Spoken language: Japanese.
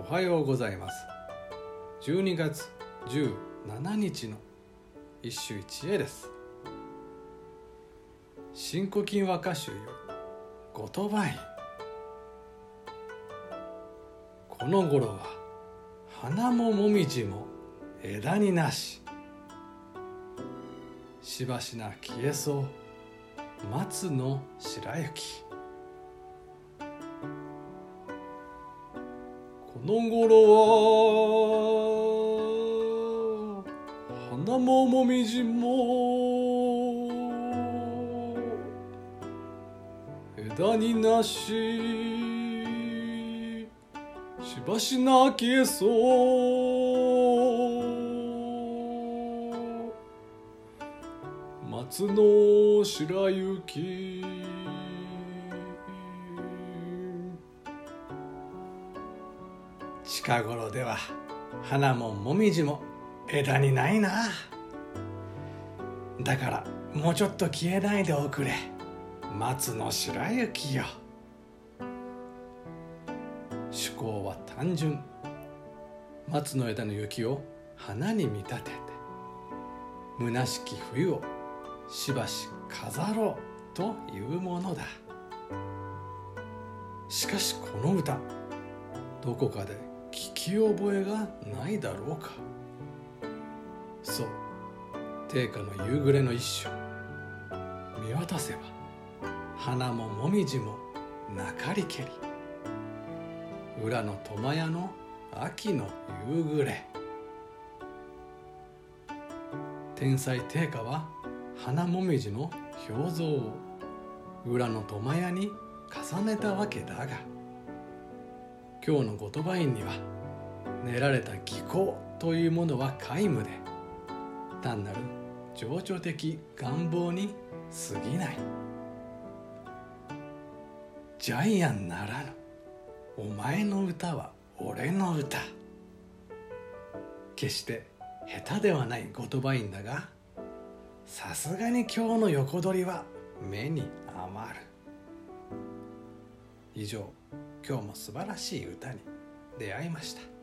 おはようございます。12月17日の一首一会です。新古今和歌集よ言葉院この頃は花ももみじも枝になし。しばしな消えそう。松の白雪。の頃は花ももみじも枝になししばしな消えそう松の白雪近頃では花ももみじも枝にないな。だからもうちょっと消えないでおくれ。松の白雪よ。趣向は単純。松の枝の雪を花に見立てて虚しき冬をしばし飾ろうというものだ。しかしこの歌どこかで聞き覚えがないだろうか。そう。定家の夕暮れの一首。見渡せば花ももみじもなかりけり。裏の苫屋の秋の夕暮れ。天才定家は花もみじの表像を裏の苫屋に重ねたわけだが今日の言葉院には練られた技巧というものは皆無で単なる情緒的願望に過ぎない。ジャイアンならぬお前の歌は俺の歌。決して下手ではない言葉院だがさすがに今日の横取りは目に余る。以上今日も素晴らしい歌に出会いました。